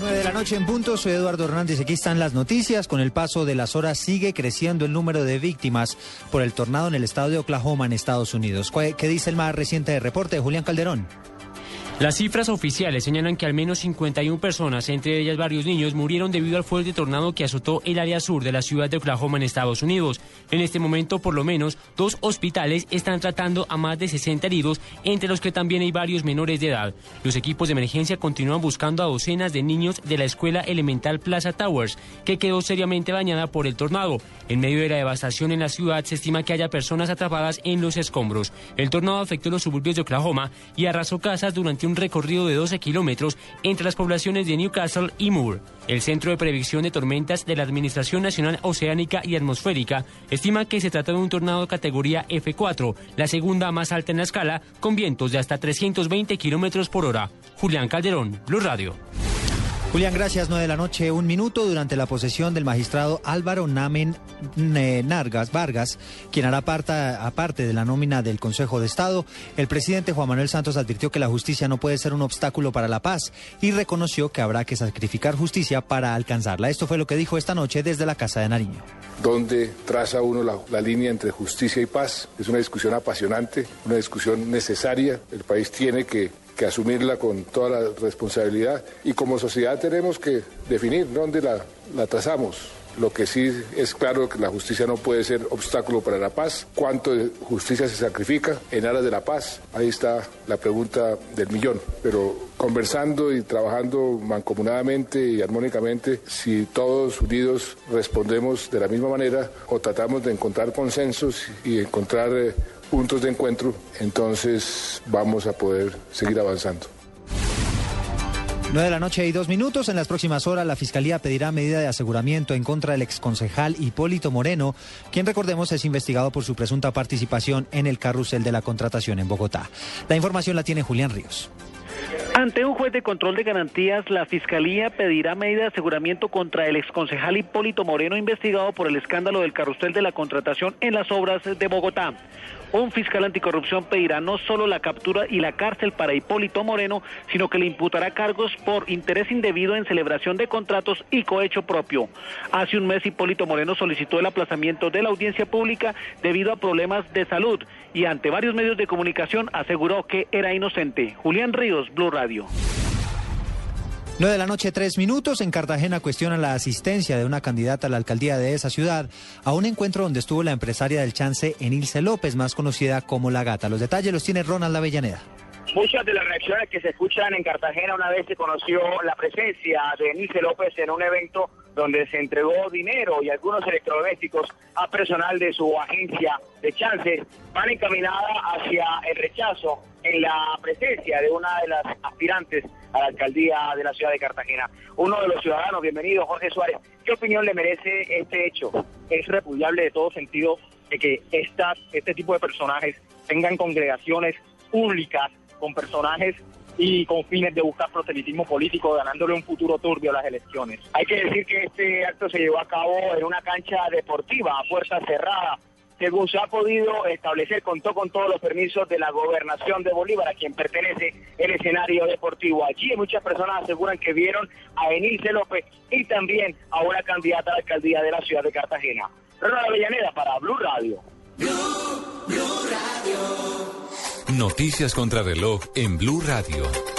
9 de la noche en punto, soy Eduardo Hernández. Aquí están las noticias. Con el paso de las horas sigue creciendo el número de víctimas por el tornado en el estado de Oklahoma, en Estados Unidos. ¿Qué dice el más reciente reporte de Julián Calderón? Las cifras oficiales señalan que al menos 51 personas, entre ellas varios niños, murieron debido al fuerte tornado que azotó el área sur de la ciudad de Oklahoma en Estados Unidos. En este momento, por lo menos, dos hospitales están tratando a más de 60 heridos, entre los que también hay varios menores de edad. Los equipos de emergencia continúan buscando a docenas de niños de la escuela elemental Plaza Towers, que quedó seriamente dañada por el tornado. En medio de la devastación en la ciudad, se estima que haya personas atrapadas en los escombros. El tornado afectó los suburbios de Oklahoma y arrasó casas durante un recorrido de 12 kilómetros entre las poblaciones de Newcastle y Moore. El Centro de Previsión de Tormentas de la Administración Nacional Oceánica y Atmosférica estima que se trata de un tornado categoría F4, la segunda más alta en la escala, con vientos de hasta 320 kilómetros por hora. Julián Calderón, Blue Radio. Julián, gracias. 9 de la noche, un minuto durante la posesión del magistrado Álvaro Namen eh, Nargas Vargas, quien hará parte, aparte de la nómina del Consejo de Estado. El presidente Juan Manuel Santos advirtió que la justicia no puede ser un obstáculo para la paz y reconoció que habrá que sacrificar justicia para alcanzarla. Esto fue lo que dijo esta noche desde la Casa de Nariño. ¿Dónde traza uno la línea entre justicia y paz? Es una discusión apasionante, una discusión necesaria. El país tiene que que asumirla con toda la responsabilidad y como sociedad tenemos que definir dónde la, la trazamos. Lo que sí es claro que la justicia no puede ser obstáculo para la paz. ¿Cuánto de justicia se sacrifica en aras de la paz? Ahí está la pregunta del millón. Pero conversando y trabajando mancomunadamente y armónicamente, si todos unidos respondemos de la misma manera o tratamos de encontrar consensos y encontrar eh, puntos de encuentro, entonces vamos a poder seguir avanzando. 9 de la noche y dos minutos. En las próximas horas, la Fiscalía pedirá medida de aseguramiento en contra del exconcejal Hipólito Moreno, quien recordemos es investigado por su presunta participación en el carrusel de la contratación en Bogotá. La información la tiene Julián Ríos. Ante un juez de control de garantías, la Fiscalía pedirá medida de aseguramiento contra el exconcejal Hipólito Moreno, investigado por el escándalo del carrusel de la contratación en las obras de Bogotá. Un fiscal anticorrupción pedirá no solo la captura y la cárcel para Hipólito Moreno, sino que le imputará cargos por interés indebido en celebración de contratos y cohecho propio. Hace un mes Hipólito Moreno solicitó el aplazamiento de la audiencia pública debido a problemas de salud y ante varios medios de comunicación aseguró que era inocente. Julián Ríos, Blue Radio. 9 de la noche, tres minutos. En Cartagena cuestionan la asistencia de una candidata a la alcaldía de esa ciudad a un encuentro donde estuvo la empresaria del chance Enilce López, más conocida como La Gata. Los detalles los tiene Ronald Avellaneda. Muchas de las reacciones que se escuchan en Cartagena una vez se conoció la presencia de Enilce López en un evento donde se entregó dinero y algunos electrodomésticos a personal de su agencia de chances, van encaminada hacia el rechazo en la presencia de una de las aspirantes a la alcaldía de la ciudad de Cartagena. Uno de los ciudadanos, bienvenido Jorge Suárez, ¿qué opinión le merece este hecho? Es repudiable de todo sentido de que estas, este tipo de personajes tengan congregaciones públicas con personajes y con fines de buscar proselitismo político, ganándole un futuro turbio a las elecciones. Hay que decir que este acto se llevó a cabo en una cancha deportiva a puerta cerrada, según se ha podido establecer, contó con todos los permisos de la gobernación de Bolívar, a quien pertenece el escenario deportivo. Allí muchas personas aseguran que vieron a Enilce López y también a una candidata a la alcaldía de la ciudad de Cartagena. Ronald Avellaneda para Blue Radio. Noticias contra reloj en Blue Radio.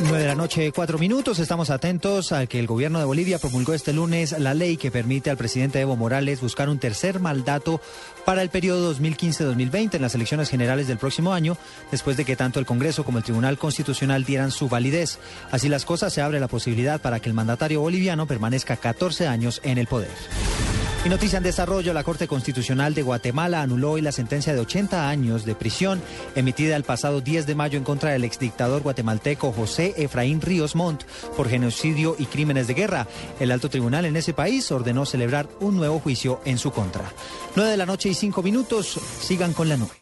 9 de la noche, cuatro minutos. Estamos atentos a que el gobierno de Bolivia promulgó este lunes la ley que permite al presidente Evo Morales buscar un tercer mandato para el periodo 2015-2020 en las elecciones generales del próximo año, después de que tanto el Congreso como el Tribunal Constitucional dieran su validez. Así las cosas, se abre la posibilidad para que el mandatario boliviano permanezca 14 años en el poder. Y noticia en desarrollo, la Corte Constitucional de Guatemala anuló hoy la sentencia de 80 años de prisión emitida el pasado 10 de mayo en contra del exdictador guatemalteco José Efraín Ríos Montt por genocidio y crímenes de guerra. El alto tribunal en ese país ordenó celebrar un nuevo juicio en su contra. 9 de la noche y 5 minutos, sigan con la nube.